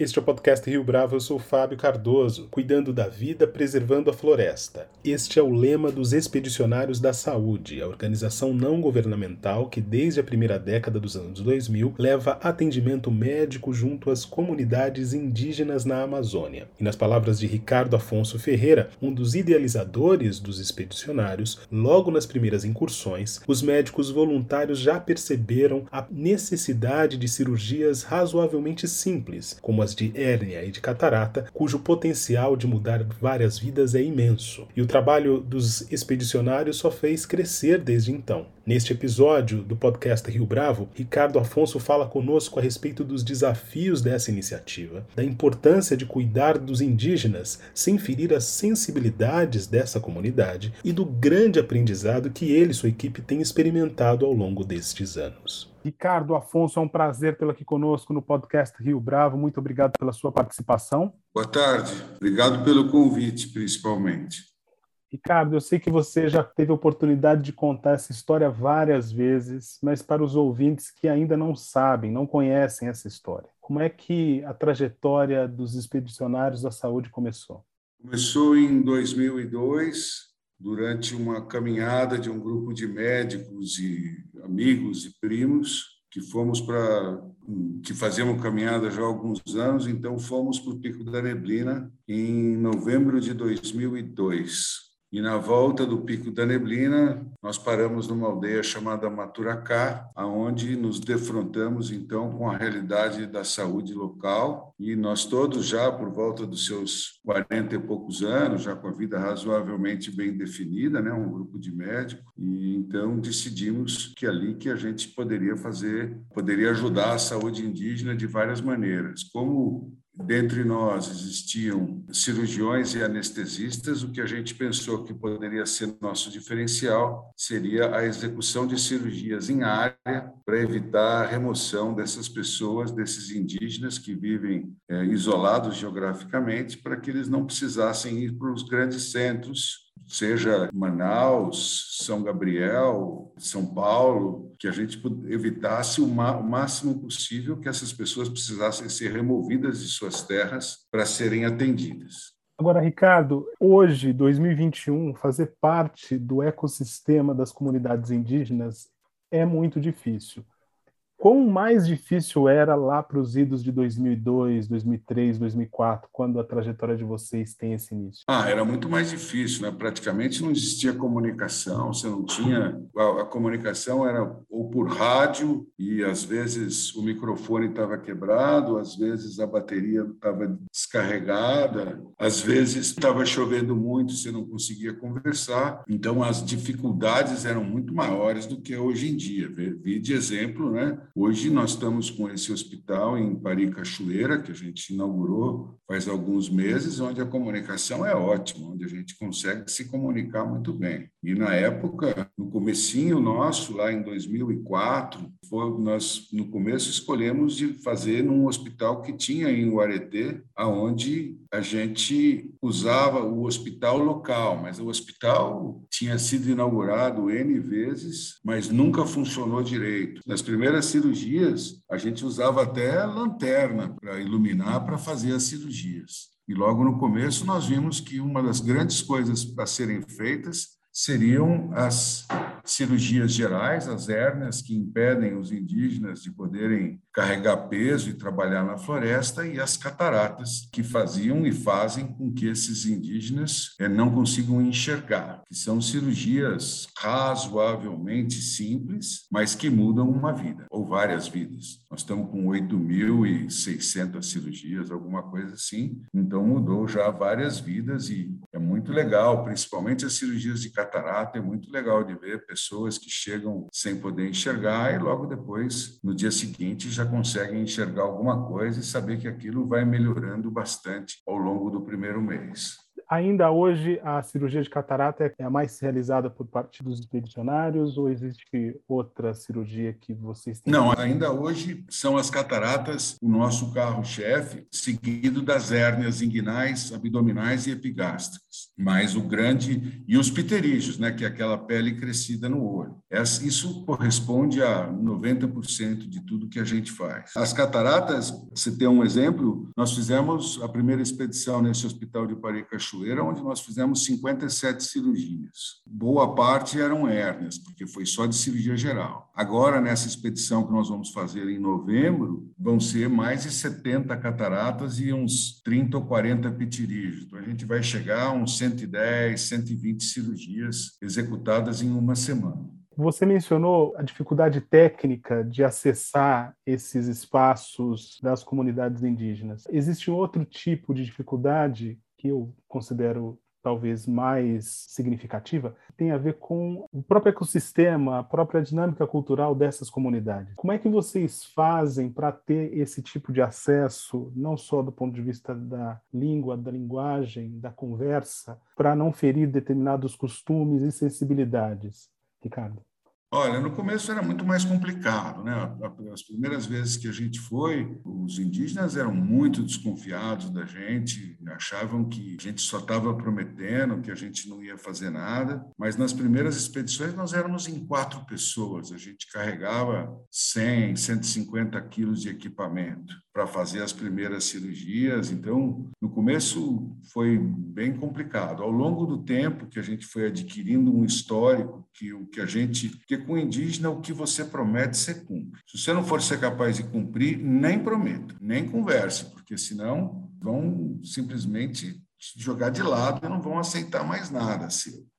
Este é o podcast Rio Bravo, eu sou Fábio Cardoso, cuidando da vida, preservando a floresta. Este é o lema dos Expedicionários da Saúde, a organização não governamental que desde a primeira década dos anos 2000 leva atendimento médico junto às comunidades indígenas na Amazônia. E nas palavras de Ricardo Afonso Ferreira, um dos idealizadores dos expedicionários, logo nas primeiras incursões, os médicos voluntários já perceberam a necessidade de cirurgias razoavelmente simples, como as de hérnia e de catarata, cujo potencial de mudar várias vidas é imenso. E o trabalho dos expedicionários só fez crescer desde então. Neste episódio do podcast Rio Bravo, Ricardo Afonso fala conosco a respeito dos desafios dessa iniciativa, da importância de cuidar dos indígenas sem ferir as sensibilidades dessa comunidade e do grande aprendizado que ele e sua equipe têm experimentado ao longo destes anos. Ricardo Afonso, é um prazer tê-lo aqui conosco no podcast Rio Bravo. Muito obrigado pela sua participação. Boa tarde. Obrigado pelo convite, principalmente. Ricardo, eu sei que você já teve a oportunidade de contar essa história várias vezes, mas para os ouvintes que ainda não sabem, não conhecem essa história, como é que a trajetória dos expedicionários da saúde começou? Começou em 2002, durante uma caminhada de um grupo de médicos e amigos e primos que fomos para que fazíamos caminhada já há alguns anos, então fomos para o Pico da Neblina em novembro de 2002. E na volta do Pico da Neblina, nós paramos numa aldeia chamada Maturacá, aonde nos defrontamos então com a realidade da saúde local. E nós todos já por volta dos seus 40 e poucos anos, já com a vida razoavelmente bem definida, né, um grupo de médicos, e então decidimos que ali que a gente poderia fazer, poderia ajudar a saúde indígena de várias maneiras. Como dentre nós existiam cirurgiões e anestesistas, o que a gente pensou que poderia ser nosso diferencial seria a execução de cirurgias em área para evitar a remoção dessas pessoas, desses indígenas que vivem é, isolados geograficamente, para que eles não precisassem ir para os grandes centros seja Manaus, São Gabriel, São Paulo, que a gente evitasse o máximo possível que essas pessoas precisassem ser removidas de suas terras para serem atendidas. Agora, Ricardo, hoje, 2021, fazer parte do ecossistema das comunidades indígenas é muito difícil. Quão mais difícil era lá para os idos de 2002, 2003, 2004, quando a trajetória de vocês tem esse início? Ah, era muito mais difícil, né? Praticamente não existia comunicação, você não tinha. A, a comunicação era ou por rádio, e às vezes o microfone estava quebrado, às vezes a bateria estava descarregada, às vezes estava chovendo muito, você não conseguia conversar. Então as dificuldades eram muito maiores do que hoje em dia. Vi de exemplo, né? Hoje nós estamos com esse hospital em Pari Cachoeira, que a gente inaugurou faz alguns meses, onde a comunicação é ótima, onde a gente consegue se comunicar muito bem. E na época, no comecinho nosso, lá em 2004, foi, nós no começo escolhemos de fazer num hospital que tinha em Uaretê, aonde a gente usava o hospital local, mas o hospital tinha sido inaugurado N vezes, mas nunca funcionou direito. Nas primeiras cirurgias, a gente usava até lanterna para iluminar para fazer as cirurgias. E logo no começo nós vimos que uma das grandes coisas para serem feitas seriam as cirurgias gerais, as hérnias que impedem os indígenas de poderem carregar peso e trabalhar na floresta, e as cataratas, que faziam e fazem com que esses indígenas eh, não consigam enxergar, que são cirurgias razoavelmente simples, mas que mudam uma vida, ou várias vidas. Nós estamos com 8.600 cirurgias, alguma coisa assim, então mudou já várias vidas e é muito legal, principalmente as cirurgias de catarata, é muito legal de ver pessoas que chegam sem poder enxergar e logo depois, no dia seguinte, já conseguem enxergar alguma coisa e saber que aquilo vai melhorando bastante ao longo do primeiro mês. Ainda hoje, a cirurgia de catarata é a mais realizada por parte dos expedicionários ou existe outra cirurgia que vocês têm? Não, ainda hoje são as cataratas o nosso carro-chefe, seguido das hérnias inguinais, abdominais e epigástricas. Mas o grande e os pterígios, né, que é aquela pele crescida no olho. Isso corresponde a 90% de tudo que a gente faz. As cataratas, você tem um exemplo, nós fizemos a primeira expedição nesse hospital de Pari Cachoeira, onde nós fizemos 57 cirurgias. Boa parte eram hérnias, porque foi só de cirurgia geral. Agora, nessa expedição que nós vamos fazer em novembro, vão ser mais de 70 cataratas e uns 30 ou 40 pitirígios. Então, a gente vai chegar a uns 110, 120 cirurgias executadas em uma semana. Você mencionou a dificuldade técnica de acessar esses espaços das comunidades indígenas. Existe um outro tipo de dificuldade que eu considero talvez mais significativa, tem a ver com o próprio ecossistema, a própria dinâmica cultural dessas comunidades. Como é que vocês fazem para ter esse tipo de acesso, não só do ponto de vista da língua, da linguagem, da conversa, para não ferir determinados costumes e sensibilidades? Ricardo. Olha, no começo era muito mais complicado, né? As primeiras vezes que a gente foi, os indígenas eram muito desconfiados da gente, achavam que a gente só estava prometendo, que a gente não ia fazer nada. Mas nas primeiras expedições nós éramos em quatro pessoas, a gente carregava 100, 150 quilos de equipamento para fazer as primeiras cirurgias. Então, no começo foi bem complicado. Ao longo do tempo que a gente foi adquirindo um histórico que o que a gente, porque com o indígena o que você promete você cumpre. Se você não for ser capaz de cumprir, nem prometa, nem converse, porque senão vão simplesmente jogar de lado e não vão aceitar mais nada.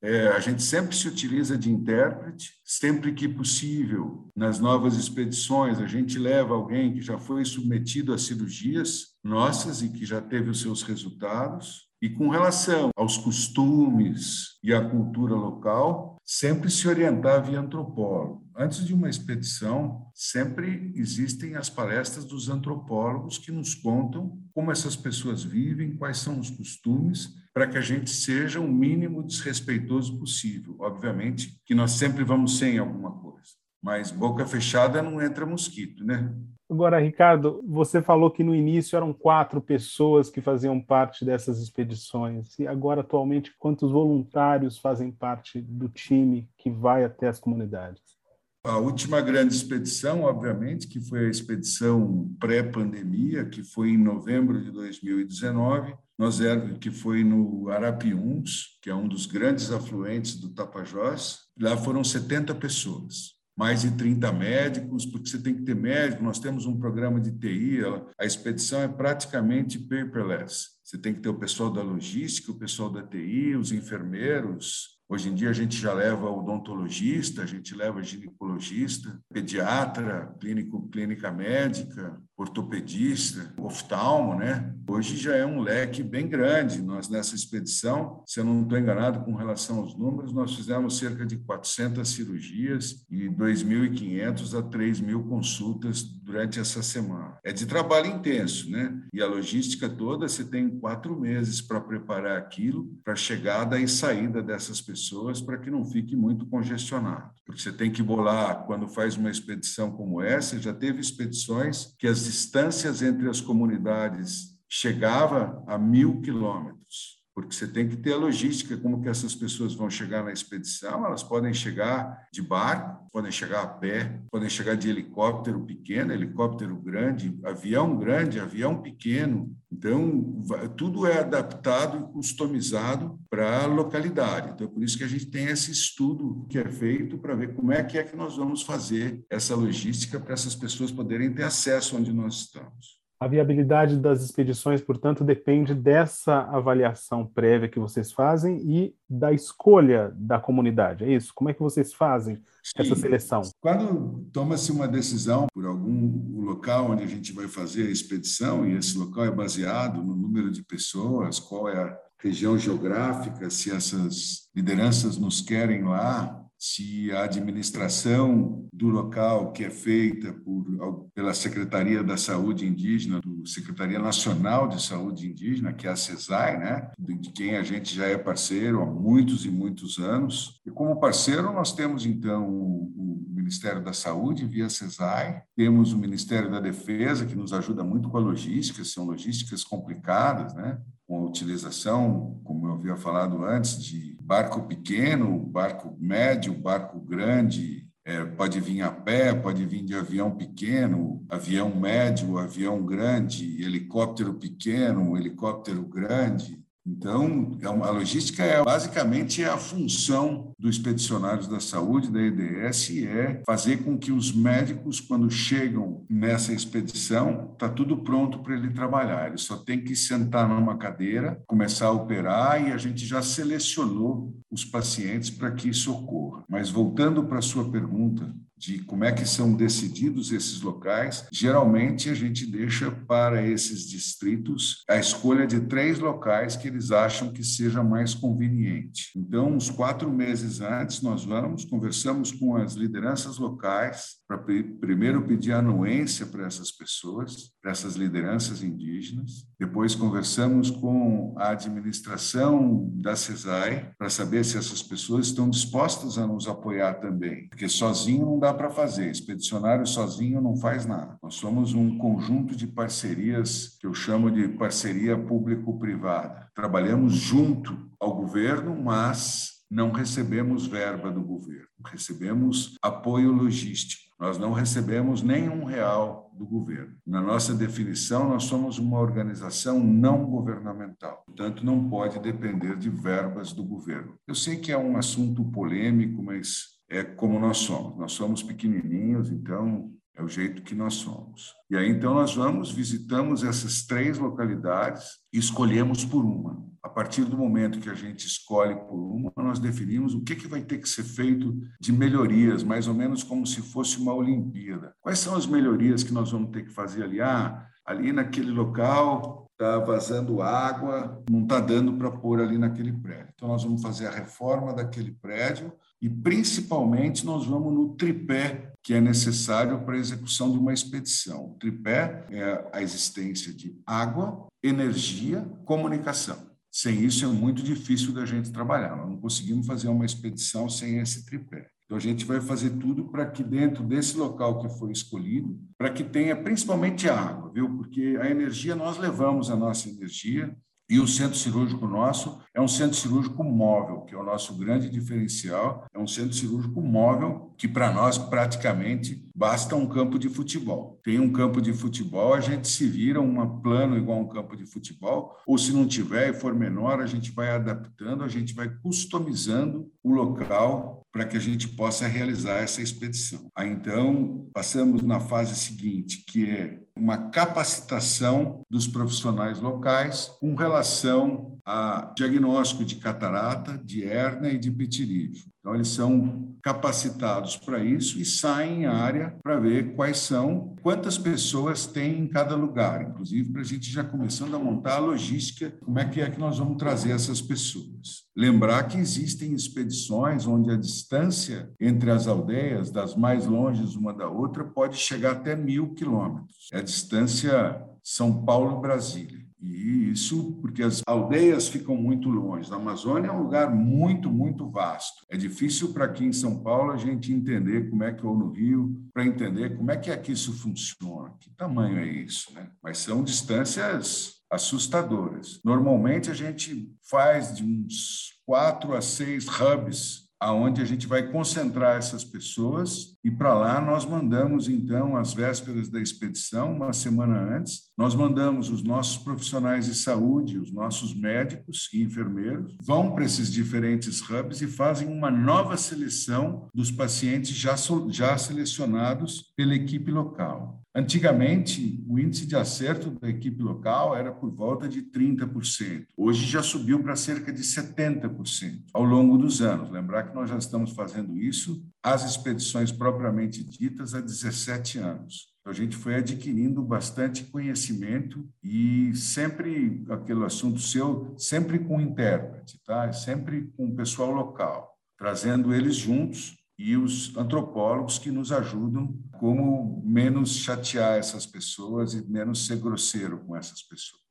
É, a gente sempre se utiliza de intérprete, sempre que possível. Nas novas expedições, a gente leva alguém que já foi submetido a cirurgias nossas e que já teve os seus resultados. E com relação aos costumes e à cultura local, sempre se orientar via antropólogo. Antes de uma expedição, sempre existem as palestras dos antropólogos que nos contam como essas pessoas vivem, quais são os costumes, para que a gente seja o mínimo desrespeitoso possível. Obviamente que nós sempre vamos sem alguma coisa, mas boca fechada não entra mosquito, né? Agora, Ricardo, você falou que no início eram quatro pessoas que faziam parte dessas expedições. E agora, atualmente, quantos voluntários fazem parte do time que vai até as comunidades? A última grande expedição, obviamente, que foi a expedição pré-pandemia, que foi em novembro de 2019, nós éramos, que foi no Arapiuns, que é um dos grandes afluentes do Tapajós. Lá foram 70 pessoas mais de 30 médicos, porque você tem que ter médico. Nós temos um programa de TI, a expedição é praticamente paperless. Você tem que ter o pessoal da logística, o pessoal da TI, os enfermeiros, Hoje em dia a gente já leva odontologista, a gente leva ginecologista, pediatra, clínico, clínica médica, ortopedista, oftalmo, né? Hoje já é um leque bem grande. Nós nessa expedição, se eu não estou enganado com relação aos números, nós fizemos cerca de 400 cirurgias e 2.500 a 3.000 consultas durante essa semana. É de trabalho intenso, né? E a logística toda, você tem quatro meses para preparar aquilo, para chegada e saída dessas pessoas pessoas para que não fique muito congestionado. Porque você tem que bolar, quando faz uma expedição como essa, já teve expedições que as distâncias entre as comunidades chegava a mil quilômetros porque você tem que ter a logística, como que essas pessoas vão chegar na expedição, elas podem chegar de barco, podem chegar a pé, podem chegar de helicóptero pequeno, helicóptero grande, avião grande, avião pequeno. Então, tudo é adaptado e customizado para a localidade. Então, é por isso que a gente tem esse estudo que é feito para ver como é que é que nós vamos fazer essa logística para essas pessoas poderem ter acesso onde nós estamos. A viabilidade das expedições, portanto, depende dessa avaliação prévia que vocês fazem e da escolha da comunidade. É isso? Como é que vocês fazem Sim. essa seleção? Quando toma-se uma decisão por algum local onde a gente vai fazer a expedição, e esse local é baseado no número de pessoas, qual é a região geográfica, se essas lideranças nos querem lá, se a administração do local, que é feita por, pela Secretaria da Saúde Indígena, do Secretaria Nacional de Saúde Indígena, que é a CESAI, né, de quem a gente já é parceiro há muitos e muitos anos. E como parceiro, nós temos, então, o Ministério da Saúde, via CESAI, temos o Ministério da Defesa, que nos ajuda muito com a logística, são logísticas complicadas, né? com a utilização, como eu havia falado antes, de barco pequeno, barco médio, barco grande, é, pode vir a pé, pode vir de avião pequeno, avião médio, avião grande, helicóptero pequeno, helicóptero grande, então, é a logística é basicamente a função do expedicionários da saúde, da EDS, é fazer com que os médicos, quando chegam nessa expedição, está tudo pronto para ele trabalhar. Ele só tem que sentar numa cadeira, começar a operar e a gente já selecionou os pacientes para que isso ocorra. Mas voltando para a sua pergunta, de como é que são decididos esses locais, geralmente a gente deixa para esses distritos a escolha de três locais que eles acham que seja mais conveniente. Então, uns quatro meses antes, nós vamos, conversamos com as lideranças locais para primeiro pedir anuência para essas pessoas, para essas lideranças indígenas. Depois conversamos com a administração da CESAI para saber se essas pessoas estão dispostas a nos apoiar também, porque sozinho não dá para fazer. Expedicionário sozinho não faz nada. Nós somos um conjunto de parcerias que eu chamo de parceria público-privada. Trabalhamos junto ao governo, mas não recebemos verba do governo. Recebemos apoio logístico. Nós não recebemos nenhum real do governo. Na nossa definição, nós somos uma organização não governamental, portanto, não pode depender de verbas do governo. Eu sei que é um assunto polêmico, mas é como nós somos. Nós somos pequenininhos, então é o jeito que nós somos. E aí então nós vamos, visitamos essas três localidades e escolhemos por uma. A partir do momento que a gente escolhe por uma, nós definimos o que, que vai ter que ser feito de melhorias, mais ou menos como se fosse uma Olimpíada. Quais são as melhorias que nós vamos ter que fazer ali? Ah, ali naquele local está vazando água, não está dando para pôr ali naquele prédio. Então nós vamos fazer a reforma daquele prédio e principalmente nós vamos no tripé que é necessário para a execução de uma expedição. O tripé é a existência de água, energia, comunicação. Sem isso é muito difícil da gente trabalhar. Nós não conseguimos fazer uma expedição sem esse tripé. Então a gente vai fazer tudo para que dentro desse local que foi escolhido, para que tenha principalmente água, viu? Porque a energia nós levamos a nossa energia, e o centro cirúrgico nosso é um centro cirúrgico móvel, que é o nosso grande diferencial. É um centro cirúrgico móvel que, para nós, praticamente basta um campo de futebol. Tem um campo de futebol, a gente se vira um plano igual um campo de futebol, ou se não tiver e for menor, a gente vai adaptando, a gente vai customizando o local para que a gente possa realizar essa expedição. Aí então passamos na fase seguinte, que é uma capacitação dos profissionais locais com relação a diagnóstico de catarata, de hérnia e de pitirígio. Então, eles são capacitados para isso e saem em área para ver quais são, quantas pessoas tem em cada lugar, inclusive para a gente já começando a montar a logística, como é que é que nós vamos trazer essas pessoas. Lembrar que existem expedições onde a distância entre as aldeias, das mais longes uma da outra, pode chegar até mil quilômetros. É a distância São Paulo-Brasília. E isso porque as aldeias ficam muito longe. A Amazônia é um lugar muito, muito vasto. É difícil para aqui em São Paulo a gente entender como é que, ou no Rio, para entender como é que aqui isso funciona. Que tamanho é isso, né? Mas são distâncias assustadoras. Normalmente a gente faz de uns quatro a seis hubs aonde a gente vai concentrar essas pessoas e para lá nós mandamos então às vésperas da expedição, uma semana antes, nós mandamos os nossos profissionais de saúde, os nossos médicos e enfermeiros, vão para esses diferentes hubs e fazem uma nova seleção dos pacientes já, já selecionados pela equipe local. Antigamente, o índice de acerto da equipe local era por volta de 30%. Hoje já subiu para cerca de 70% ao longo dos anos. Lembrar que nós já estamos fazendo isso, as expedições propriamente ditas, há 17 anos. Então, a gente foi adquirindo bastante conhecimento e sempre aquele assunto seu, sempre com intérprete, tá? Sempre com o pessoal local trazendo eles juntos e os antropólogos que nos ajudam como menos chatear essas pessoas e menos ser grosseiro com essas pessoas.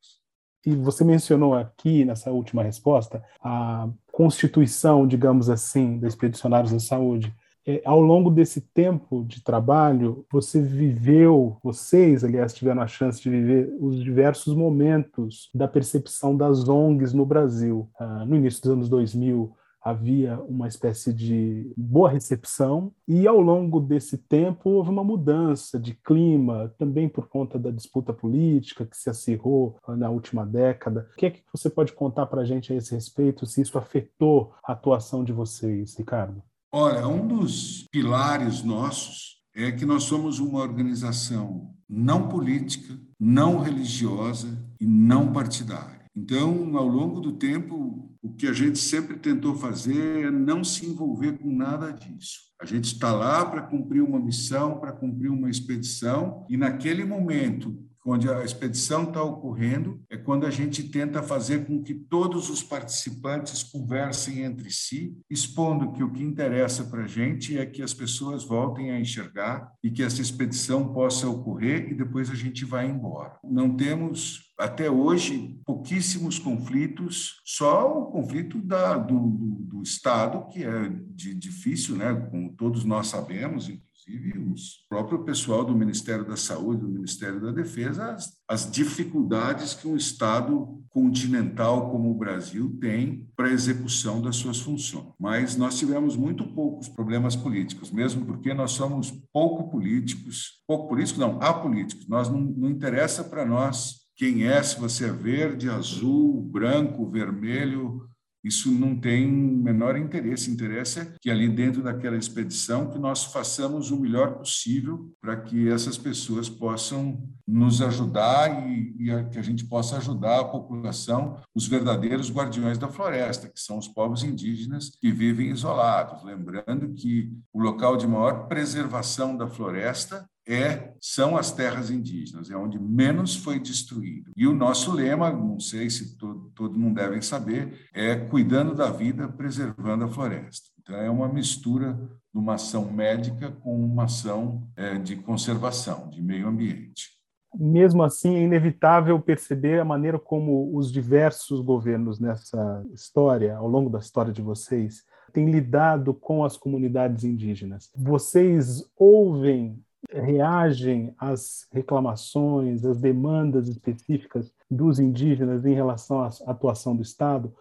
E você mencionou aqui nessa última resposta a constituição, digamos assim, da Expedicionários da Saúde. É, ao longo desse tempo de trabalho, você viveu, vocês, aliás, tiveram a chance de viver os diversos momentos da percepção das ONGs no Brasil. Ah, no início dos anos 2000, havia uma espécie de boa recepção e ao longo desse tempo houve uma mudança de clima, também por conta da disputa política que se acirrou na última década. O que é que você pode contar para a gente a esse respeito, se isso afetou a atuação de vocês, Ricardo? Olha, um dos pilares nossos é que nós somos uma organização não política, não religiosa e não partidária. Então, ao longo do tempo, o que a gente sempre tentou fazer é não se envolver com nada disso. A gente está lá para cumprir uma missão, para cumprir uma expedição, e naquele momento onde a expedição está ocorrendo, é quando a gente tenta fazer com que todos os participantes conversem entre si, expondo que o que interessa para a gente é que as pessoas voltem a enxergar e que essa expedição possa ocorrer e depois a gente vai embora. Não temos até hoje, pouquíssimos conflitos, só o conflito da, do, do, do, Estado, que é de, difícil, né? como todos nós sabemos, inclusive o próprio pessoal do Ministério da Saúde, do Ministério da Defesa, as, as dificuldades que um Estado continental como o Brasil tem para a execução das suas funções. Mas nós tivemos muito poucos problemas políticos, mesmo porque nós somos pouco políticos, pouco políticos não, apolíticos. Nós não, não interessa para nós quem é, se você é verde, azul, branco, vermelho, isso não tem menor interesse. Interesse é que ali dentro daquela expedição que nós façamos o melhor possível para que essas pessoas possam nos ajudar e, e que a gente possa ajudar a população, os verdadeiros guardiões da floresta, que são os povos indígenas que vivem isolados. Lembrando que o local de maior preservação da floresta é são as terras indígenas, é onde menos foi destruído. E o nosso lema, não sei se todo, todo mundo deve saber, é cuidando da vida, preservando a floresta. Então, é uma mistura de uma ação médica com uma ação é, de conservação, de meio ambiente. Mesmo assim, é inevitável perceber a maneira como os diversos governos nessa história, ao longo da história de vocês, têm lidado com as comunidades indígenas. Vocês ouvem reagem às reclamações, às demandas específicas dos indígenas em relação à atuação do Estado?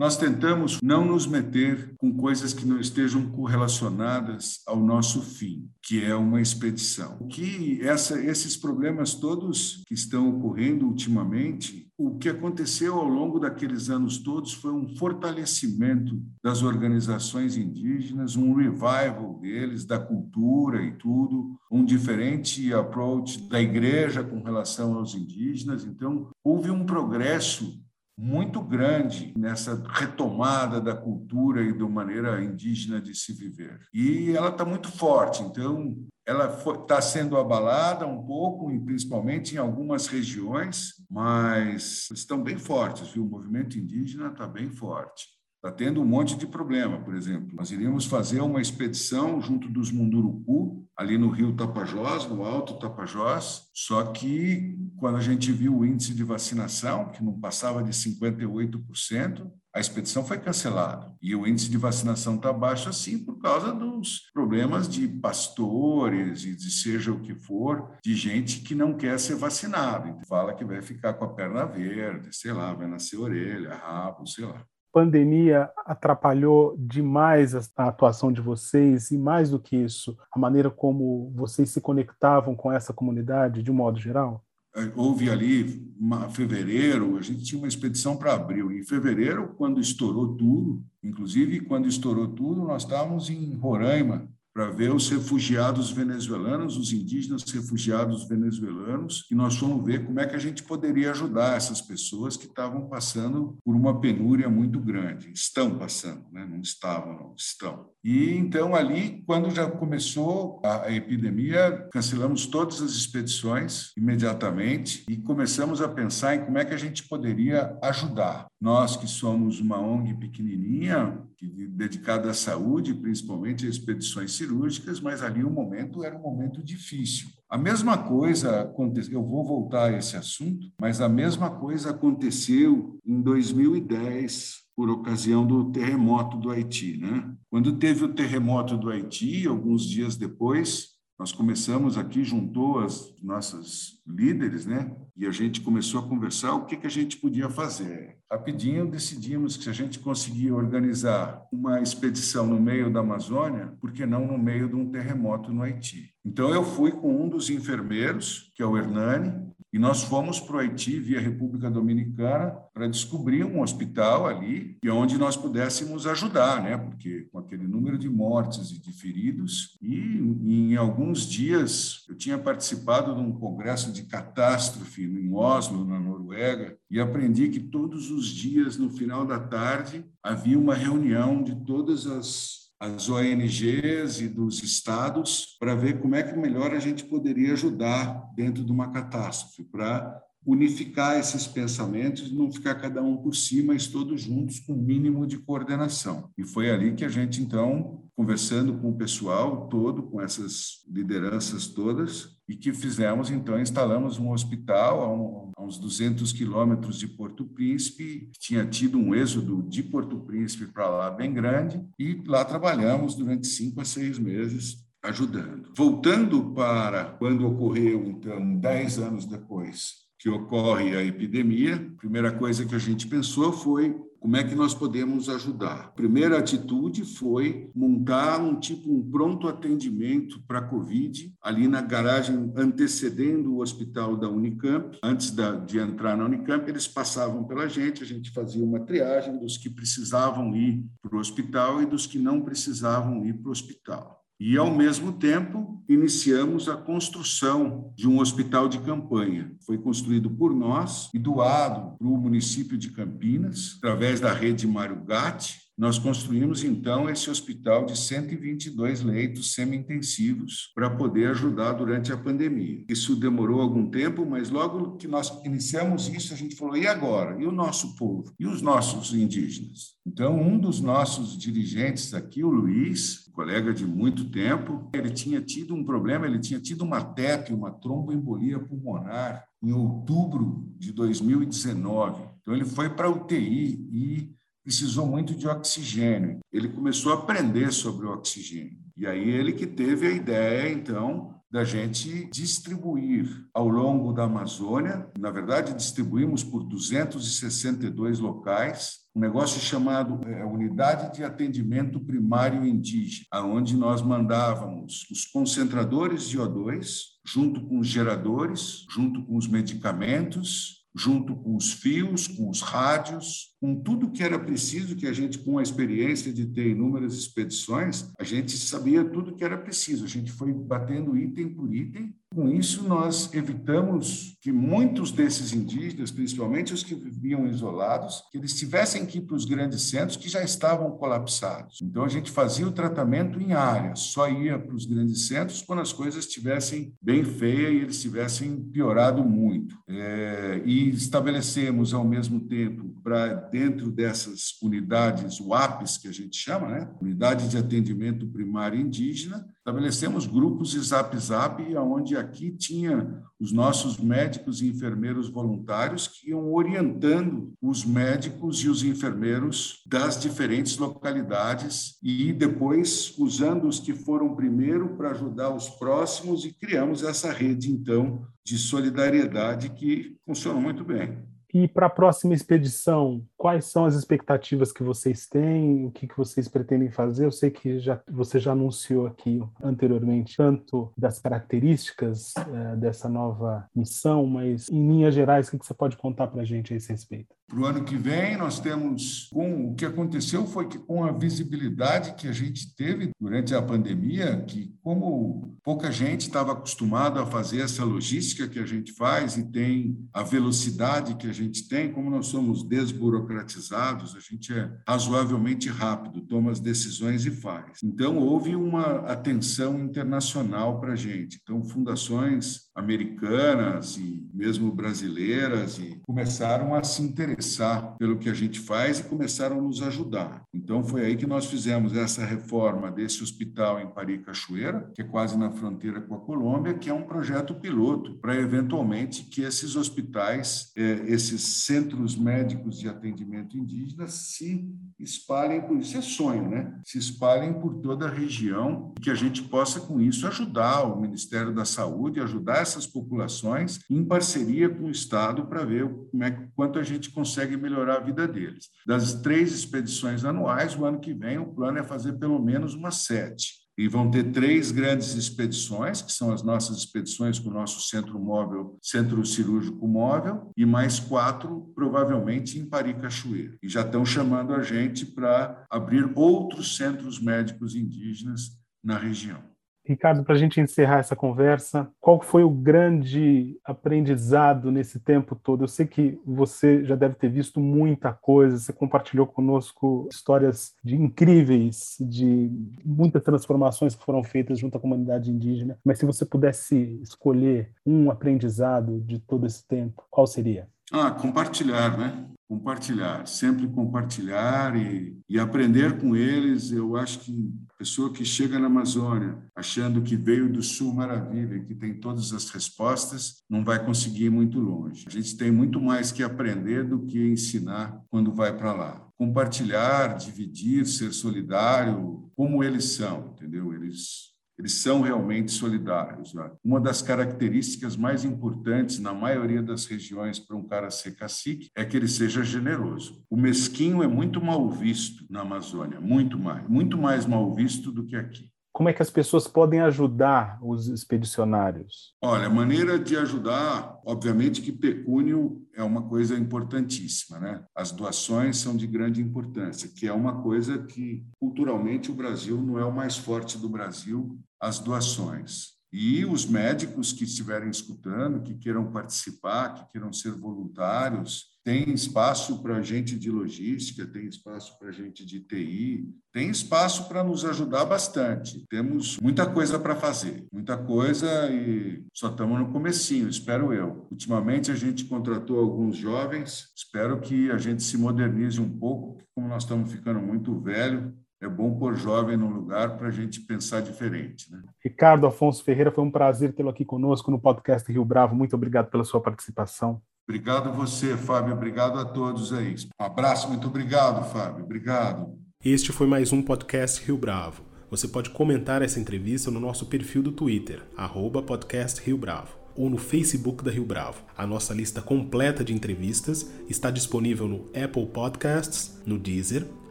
Nós tentamos não nos meter com coisas que não estejam correlacionadas ao nosso fim, que é uma expedição. Que essa, esses problemas todos que estão ocorrendo ultimamente, o que aconteceu ao longo daqueles anos todos foi um fortalecimento das organizações indígenas, um revival deles, da cultura e tudo, um diferente approach da igreja com relação aos indígenas. Então, houve um progresso muito grande nessa retomada da cultura e da maneira indígena de se viver. E ela está muito forte, então ela está sendo abalada um pouco, principalmente em algumas regiões, mas estão bem fortes, viu? O movimento indígena está bem forte. Está tendo um monte de problema, por exemplo. Nós iríamos fazer uma expedição junto dos Munduruku, ali no rio Tapajós, no Alto Tapajós, só que quando a gente viu o índice de vacinação, que não passava de 58%, a expedição foi cancelada. E o índice de vacinação está baixo assim por causa dos problemas de pastores e de seja o que for, de gente que não quer ser vacinado. Então, fala que vai ficar com a perna verde, sei lá, vai nascer orelha, rabo, sei lá pandemia atrapalhou demais a atuação de vocês e, mais do que isso, a maneira como vocês se conectavam com essa comunidade de um modo geral? É, houve ali, em fevereiro, a gente tinha uma expedição para abril. Em fevereiro, quando estourou tudo, inclusive quando estourou tudo, nós estávamos em Roraima para ver os refugiados venezuelanos, os indígenas refugiados venezuelanos, e nós fomos ver como é que a gente poderia ajudar essas pessoas que estavam passando por uma penúria muito grande. Estão passando, né? não estavam, não, estão. E então ali, quando já começou a epidemia, cancelamos todas as expedições imediatamente e começamos a pensar em como é que a gente poderia ajudar. Nós que somos uma ONG pequenininha, dedicada à saúde, principalmente a expedições cirúrgicas, mas ali o momento era um momento difícil. A mesma coisa aconteceu, eu vou voltar a esse assunto, mas a mesma coisa aconteceu em 2010, por ocasião do terremoto do Haiti. Né? Quando teve o terremoto do Haiti, alguns dias depois, nós começamos aqui, juntou as nossas líderes, né? E a gente começou a conversar o que, que a gente podia fazer. Rapidinho decidimos que se a gente conseguia organizar uma expedição no meio da Amazônia, por que não no meio de um terremoto no Haiti? Então eu fui com um dos enfermeiros, que é o Hernani, e nós fomos para o Haiti, via República Dominicana, para descobrir um hospital ali e onde nós pudéssemos ajudar, né? Porque com aquele número de mortes e de feridos, e em alguns dias eu tinha participado de um congresso de catástrofe em Oslo, na Noruega, e aprendi que todos os dias, no final da tarde, havia uma reunião de todas as as ONGs e dos estados para ver como é que melhor a gente poderia ajudar dentro de uma catástrofe, para unificar esses pensamentos não ficar cada um por si, mas todos juntos com o mínimo de coordenação. E foi ali que a gente, então, conversando com o pessoal todo, com essas lideranças todas, e que fizemos, então, instalamos um hospital a, um, a uns 200 quilômetros de Porto Príncipe, tinha tido um êxodo de Porto Príncipe para lá bem grande, e lá trabalhamos durante cinco a seis meses ajudando. Voltando para quando ocorreu, então, dez anos depois, que ocorre a epidemia, a primeira coisa que a gente pensou foi como é que nós podemos ajudar. A primeira atitude foi montar um tipo um pronto atendimento para Covid ali na garagem antecedendo o hospital da Unicamp. Antes da, de entrar na Unicamp, eles passavam pela gente, a gente fazia uma triagem dos que precisavam ir para o hospital e dos que não precisavam ir para o hospital. E, ao mesmo tempo, iniciamos a construção de um hospital de campanha. Foi construído por nós e doado para o município de Campinas, através da rede Mário Gatti, nós construímos, então, esse hospital de 122 leitos semi-intensivos para poder ajudar durante a pandemia. Isso demorou algum tempo, mas logo que nós iniciamos isso, a gente falou: e agora? E o nosso povo? E os nossos indígenas? Então, um dos nossos dirigentes aqui, o Luiz, colega de muito tempo, ele tinha tido um problema, ele tinha tido uma TEP, uma tromboembolia pulmonar, em outubro de 2019. Então, ele foi para a UTI e precisou muito de oxigênio. Ele começou a aprender sobre o oxigênio. E aí ele que teve a ideia, então, da gente distribuir ao longo da Amazônia, na verdade, distribuímos por 262 locais, um negócio chamado é, Unidade de Atendimento Primário Indígena, aonde nós mandávamos os concentradores de O2, junto com os geradores, junto com os medicamentos, junto com os fios, com os rádios, com tudo que era preciso, que a gente, com a experiência de ter inúmeras expedições, a gente sabia tudo que era preciso. A gente foi batendo item por item. Com isso, nós evitamos que muitos desses indígenas, principalmente os que viviam isolados, que eles tivessem que ir para os grandes centros que já estavam colapsados. Então, a gente fazia o tratamento em áreas, só ia para os grandes centros quando as coisas estivessem bem feias e eles tivessem piorado muito. É, e estabelecemos, ao mesmo tempo, para dentro dessas unidades UAPs, que a gente chama, né? Unidade de Atendimento Primário Indígena, estabelecemos grupos de Zap Zap, onde aqui tinha os nossos médicos e enfermeiros voluntários que iam orientando os médicos e os enfermeiros das diferentes localidades e depois usando os que foram primeiro para ajudar os próximos e criamos essa rede, então, de solidariedade que funciona muito bem. E para a próxima expedição, quais são as expectativas que vocês têm, o que, que vocês pretendem fazer. Eu sei que já, você já anunciou aqui anteriormente tanto das características é, dessa nova missão, mas em linhas gerais, o que, que você pode contar para a gente a esse respeito? Para o ano que vem, nós temos. Com, o que aconteceu foi que, com a visibilidade que a gente teve durante a pandemia, que, como pouca gente estava acostumada a fazer essa logística que a gente faz e tem a velocidade que a gente tem, como nós somos desburocratizados, a gente é razoavelmente rápido, toma as decisões e faz. Então, houve uma atenção internacional para a gente. Então, fundações americanas e mesmo brasileiras e começaram a se interessar pelo que a gente faz e começaram a nos ajudar. Então foi aí que nós fizemos essa reforma desse hospital em Pari Cachoeira, que é quase na fronteira com a Colômbia, que é um projeto piloto para eventualmente que esses hospitais, é, esses centros médicos de atendimento indígena se espalhem por isso é sonho, né? Se espalhem por toda a região e que a gente possa com isso ajudar o Ministério da Saúde, ajudar essas populações em parceria com o Estado para ver como é, quanto a gente consegue melhorar a vida deles. Das três expedições anuais, o ano que vem o plano é fazer pelo menos umas sete. E vão ter três grandes expedições, que são as nossas expedições com o nosso centro móvel, centro cirúrgico móvel, e mais quatro, provavelmente, em Pari Cachoeira. E já estão chamando a gente para abrir outros centros médicos indígenas na região. Ricardo, para a gente encerrar essa conversa, qual foi o grande aprendizado nesse tempo todo? Eu sei que você já deve ter visto muita coisa, você compartilhou conosco histórias de incríveis, de muitas transformações que foram feitas junto à comunidade indígena, mas se você pudesse escolher um aprendizado de todo esse tempo, qual seria? Ah, compartilhar, né? Compartilhar, sempre compartilhar e, e aprender com eles. Eu acho que pessoa que chega na Amazônia achando que veio do Sul Maravilha que tem todas as respostas, não vai conseguir ir muito longe. A gente tem muito mais que aprender do que ensinar quando vai para lá. Compartilhar, dividir, ser solidário, como eles são, entendeu? Eles eles são realmente solidários. Né? Uma das características mais importantes na maioria das regiões para um cara ser cacique é que ele seja generoso. O mesquinho é muito mal visto na Amazônia, muito mais, muito mais mal visto do que aqui. Como é que as pessoas podem ajudar os expedicionários? Olha, a maneira de ajudar, obviamente que pecúnio é uma coisa importantíssima, né? As doações são de grande importância, que é uma coisa que culturalmente o Brasil não é o mais forte do Brasil, as doações. E os médicos que estiverem escutando, que queiram participar, que queiram ser voluntários, tem espaço para gente de logística, tem espaço para gente de TI, tem espaço para nos ajudar bastante. Temos muita coisa para fazer, muita coisa e só estamos no comecinho, espero eu. Ultimamente a gente contratou alguns jovens, espero que a gente se modernize um pouco, como nós estamos ficando muito velho, é bom pôr jovem no lugar para a gente pensar diferente. Né? Ricardo Afonso Ferreira, foi um prazer tê-lo aqui conosco no podcast Rio Bravo. Muito obrigado pela sua participação. Obrigado você, Fábio. Obrigado a todos aí. Um abraço, muito obrigado, Fábio. Obrigado. Este foi mais um podcast Rio Bravo. Você pode comentar essa entrevista no nosso perfil do Twitter, arroba podcast Rio Bravo, ou no Facebook da Rio Bravo. A nossa lista completa de entrevistas está disponível no Apple Podcasts, no Deezer,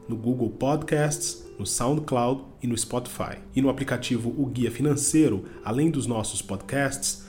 no Google Podcasts, no SoundCloud e no Spotify. E no aplicativo O Guia Financeiro, além dos nossos podcasts,